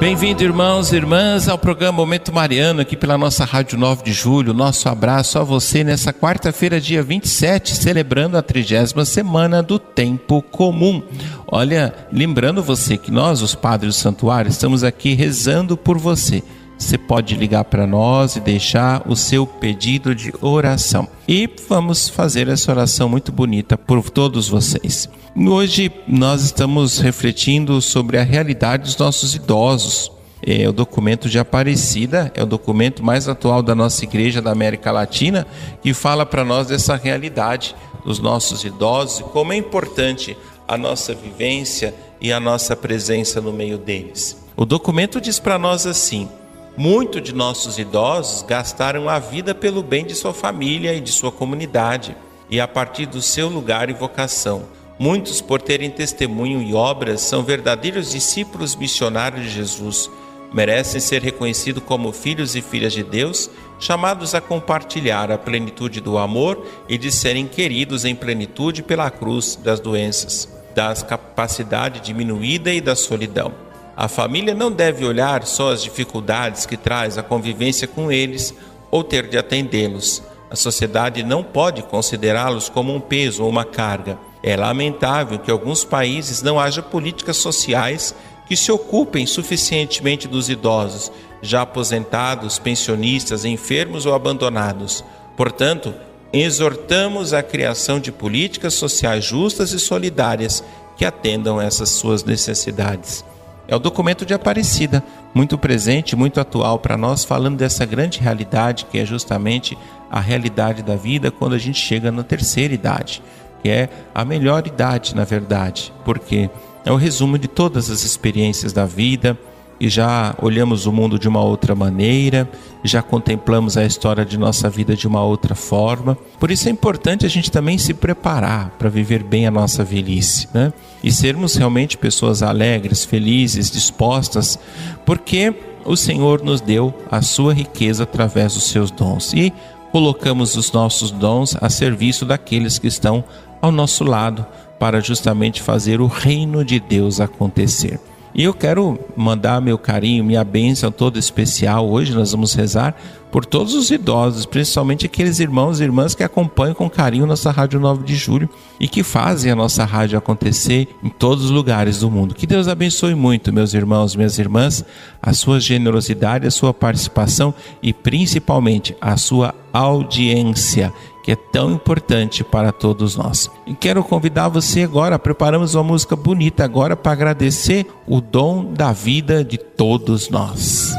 Bem-vindo, irmãos e irmãs, ao programa Momento Mariano, aqui pela nossa Rádio 9 de Julho. Nosso abraço a você nessa quarta-feira, dia 27, celebrando a trigésima semana do Tempo Comum. Olha, lembrando você que nós, os padres do santuário, estamos aqui rezando por você. Você pode ligar para nós e deixar o seu pedido de oração. E vamos fazer essa oração muito bonita por todos vocês. Hoje nós estamos refletindo sobre a realidade dos nossos idosos. É, o documento de Aparecida é o documento mais atual da nossa igreja da América Latina que fala para nós dessa realidade dos nossos idosos e como é importante a nossa vivência e a nossa presença no meio deles. O documento diz para nós assim: Muitos de nossos idosos gastaram a vida pelo bem de sua família e de sua comunidade, e a partir do seu lugar e vocação. Muitos, por terem testemunho e obras, são verdadeiros discípulos missionários de Jesus. Merecem ser reconhecidos como filhos e filhas de Deus, chamados a compartilhar a plenitude do amor e de serem queridos em plenitude pela cruz das doenças, da capacidade diminuída e da solidão. A família não deve olhar só as dificuldades que traz a convivência com eles ou ter de atendê-los. A sociedade não pode considerá-los como um peso ou uma carga. É lamentável que alguns países não haja políticas sociais que se ocupem suficientemente dos idosos, já aposentados, pensionistas, enfermos ou abandonados. Portanto, exortamos a criação de políticas sociais justas e solidárias que atendam essas suas necessidades. É o documento de Aparecida, muito presente, muito atual para nós, falando dessa grande realidade que é justamente a realidade da vida quando a gente chega na terceira idade, que é a melhor idade, na verdade, porque é o resumo de todas as experiências da vida, e já olhamos o mundo de uma outra maneira, já contemplamos a história de nossa vida de uma outra forma. Por isso é importante a gente também se preparar para viver bem a nossa velhice, né? E sermos realmente pessoas alegres, felizes, dispostas, porque o Senhor nos deu a sua riqueza através dos seus dons e colocamos os nossos dons a serviço daqueles que estão ao nosso lado para justamente fazer o reino de Deus acontecer. E eu quero mandar meu carinho, minha bênção toda especial. Hoje nós vamos rezar por todos os idosos, principalmente aqueles irmãos e irmãs que acompanham com carinho nossa Rádio 9 de Julho e que fazem a nossa rádio acontecer em todos os lugares do mundo. Que Deus abençoe muito, meus irmãos, minhas irmãs, a sua generosidade, a sua participação e principalmente a sua audiência que é tão importante para todos nós. E quero convidar você agora, preparamos uma música bonita agora para agradecer o dom da vida de todos nós.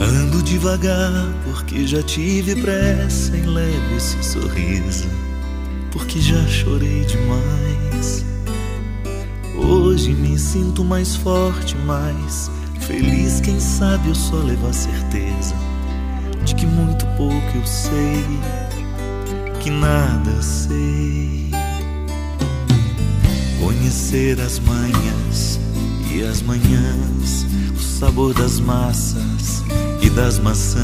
Ando devagar porque já tive pressa em leve esse sorriso porque já chorei demais. Hoje me sinto mais forte, mais feliz. Quem sabe eu só levo a certeza de que muito pouco eu sei, que nada sei. Conhecer as manhãs e as manhãs, o sabor das massas e das maçãs.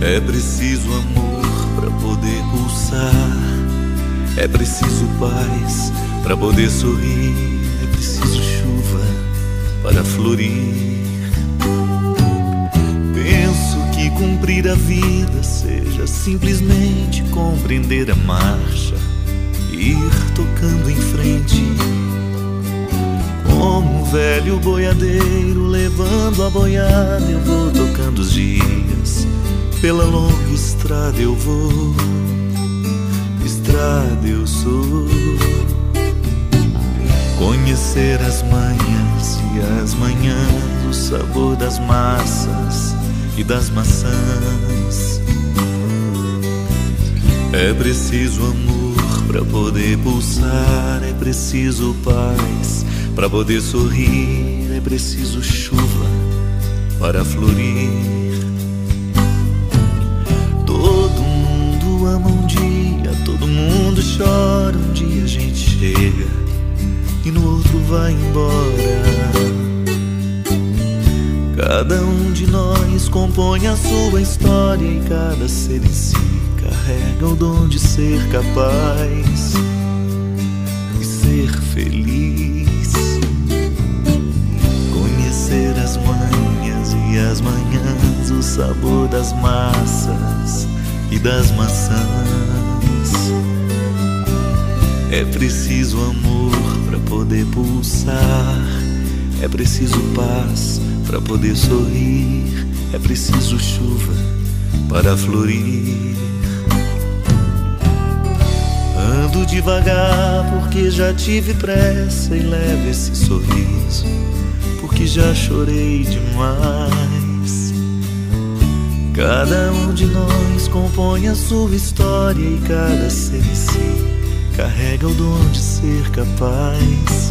É preciso amor para poder pulsar. É preciso paz para poder sorrir. É preciso chuva para florir. Penso que cumprir a vida seja simplesmente compreender a marcha, ir tocando em frente. Como um velho boiadeiro levando a boiada, eu vou tocando os dias pela longa estrada eu vou, estrada eu sou. Conhecer as manhãs e as manhãs, o sabor das massas e das maçãs. É preciso amor para poder pulsar, é preciso paz para poder sorrir, é preciso chuva para florir. Ama um dia, todo mundo chora, um dia a gente chega e no outro vai embora. Cada um de nós compõe a sua história e cada ser em si carrega o dom de ser capaz e ser feliz. Conhecer as manhas e as manhãs, o sabor das massas e das maçãs. É preciso amor para poder pulsar, é preciso paz para poder sorrir, é preciso chuva para florir. Ando devagar porque já tive pressa e levo esse sorriso porque já chorei demais. Cada um de nós compõe a sua história e cada ser em si carrega o dom de ser capaz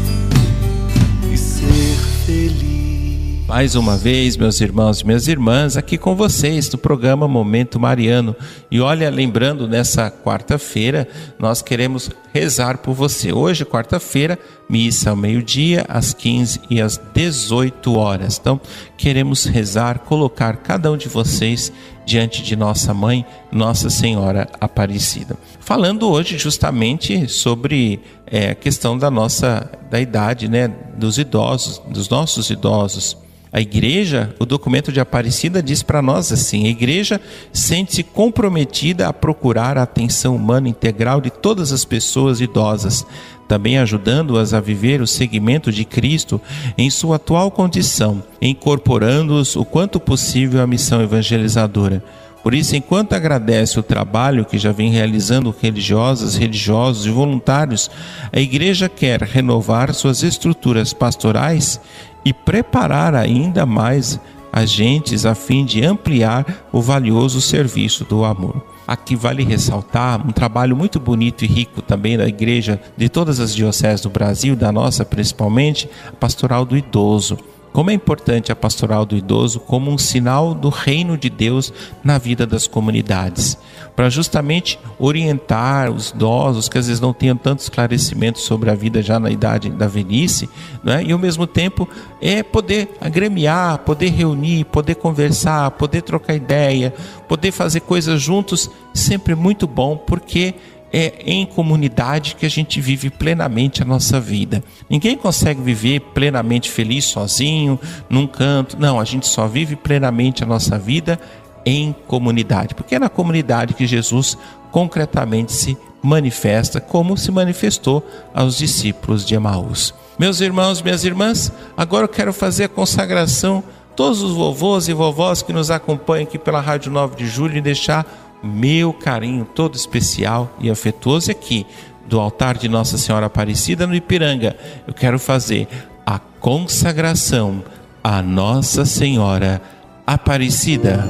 e ser feliz. Mais uma vez, meus irmãos e minhas irmãs, aqui com vocês no programa Momento Mariano. E olha, lembrando, nessa quarta-feira, nós queremos rezar por você. Hoje, quarta-feira, missa ao meio-dia, às 15 e às 18 horas. Então, queremos rezar, colocar cada um de vocês diante de nossa mãe, Nossa Senhora Aparecida. Falando hoje justamente sobre é, a questão da nossa da idade, né, dos idosos, dos nossos idosos. A igreja, o documento de Aparecida diz para nós assim: a igreja sente-se comprometida a procurar a atenção humana integral de todas as pessoas idosas, também ajudando-as a viver o seguimento de Cristo em sua atual condição, incorporando-os o quanto possível à missão evangelizadora. Por isso, enquanto agradece o trabalho que já vem realizando religiosas, religiosos e voluntários, a Igreja quer renovar suas estruturas pastorais e preparar ainda mais agentes a fim de ampliar o valioso serviço do amor. Aqui vale ressaltar um trabalho muito bonito e rico também da igreja de todas as dioceses do Brasil, da nossa principalmente, a pastoral do idoso como é importante a pastoral do idoso como um sinal do reino de Deus na vida das comunidades, para justamente orientar os idosos que às vezes não tenham tanto esclarecimento sobre a vida já na idade da velhice, né? e ao mesmo tempo é poder agremiar, poder reunir, poder conversar, poder trocar ideia, poder fazer coisas juntos, sempre muito bom, porque é em comunidade que a gente vive plenamente a nossa vida. Ninguém consegue viver plenamente feliz sozinho, num canto. Não, a gente só vive plenamente a nossa vida em comunidade, porque é na comunidade que Jesus concretamente se manifesta, como se manifestou aos discípulos de Emaús. Meus irmãos, minhas irmãs, agora eu quero fazer a consagração todos os vovôs e vovós que nos acompanham aqui pela Rádio 9 de Julho e deixar meu carinho todo especial e afetuoso aqui do altar de Nossa Senhora Aparecida no Ipiranga. Eu quero fazer a consagração a Nossa Senhora Aparecida.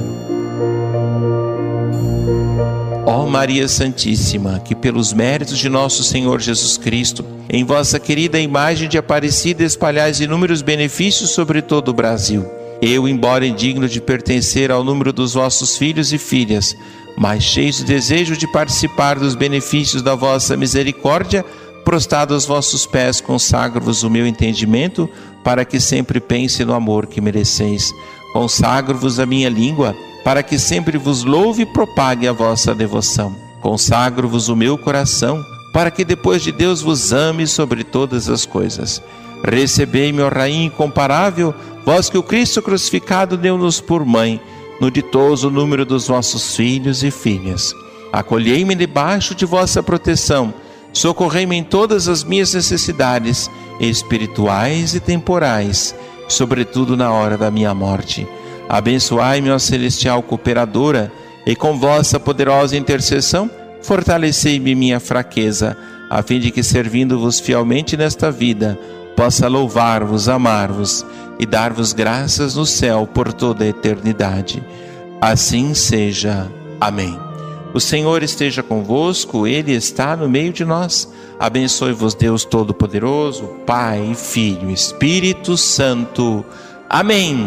Ó Maria Santíssima, que pelos méritos de nosso Senhor Jesus Cristo, em vossa querida imagem de Aparecida espalhais inúmeros benefícios sobre todo o Brasil. Eu, embora indigno de pertencer ao número dos vossos filhos e filhas, mas cheios de desejo de participar dos benefícios da vossa misericórdia, prostrado aos vossos pés, consagro-vos o meu entendimento, para que sempre pense no amor que mereceis. Consagro-vos a minha língua, para que sempre vos louve e propague a vossa devoção. Consagro-vos o meu coração, para que depois de Deus vos ame sobre todas as coisas. Recebei-me, ó Rainha incomparável, vós que o Cristo crucificado deu-nos por mãe, no ditoso número dos vossos filhos e filhas. Acolhei-me debaixo de vossa proteção, socorrei-me em todas as minhas necessidades, espirituais e temporais, sobretudo na hora da minha morte. Abençoai-me, ó celestial cooperadora, e com vossa poderosa intercessão, fortalecei-me minha fraqueza, a fim de que, servindo-vos fielmente nesta vida, possa louvar-vos, amar-vos e dar-vos graças no céu por toda a eternidade. Assim seja. Amém. O Senhor esteja convosco, Ele está no meio de nós. Abençoe-vos, Deus Todo-Poderoso, Pai, Filho, Espírito Santo. Amém.